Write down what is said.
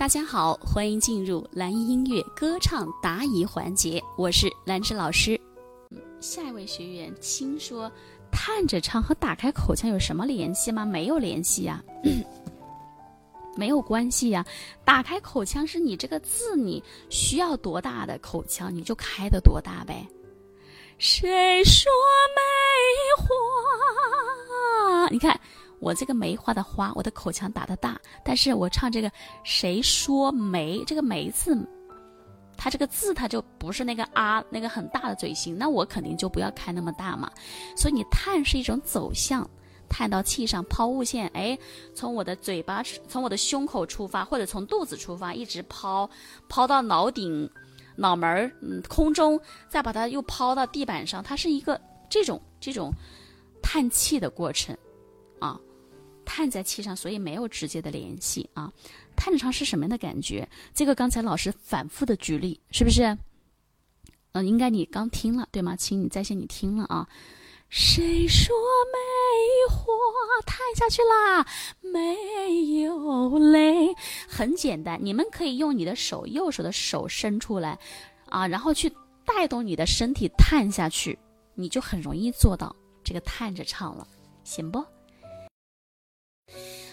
大家好，欢迎进入蓝音音乐歌唱答疑环节，我是兰芝老师。下一位学员亲说，叹着唱和打开口腔有什么联系吗？没有联系呀，没有关系呀。打开口腔是你这个字，你需要多大的口腔，你就开的多大呗。谁说梅花？你看。我这个梅花的花，我的口腔打的大，但是我唱这个谁说梅这个梅字，它这个字它就不是那个啊那个很大的嘴型，那我肯定就不要开那么大嘛。所以你叹是一种走向，叹到气上抛物线，哎，从我的嘴巴从我的胸口出发，或者从肚子出发，一直抛抛到脑顶、脑门儿，嗯，空中再把它又抛到地板上，它是一个这种这种叹气的过程，啊。叹在气上，所以没有直接的联系啊。叹着唱是什么样的感觉？这个刚才老师反复的举例，是不是？嗯，应该你刚听了对吗？请你在线你听了啊。谁说梅花叹下去啦？没有泪。很简单，你们可以用你的手，右手的手伸出来啊，然后去带动你的身体叹下去，你就很容易做到这个叹着唱了，行不？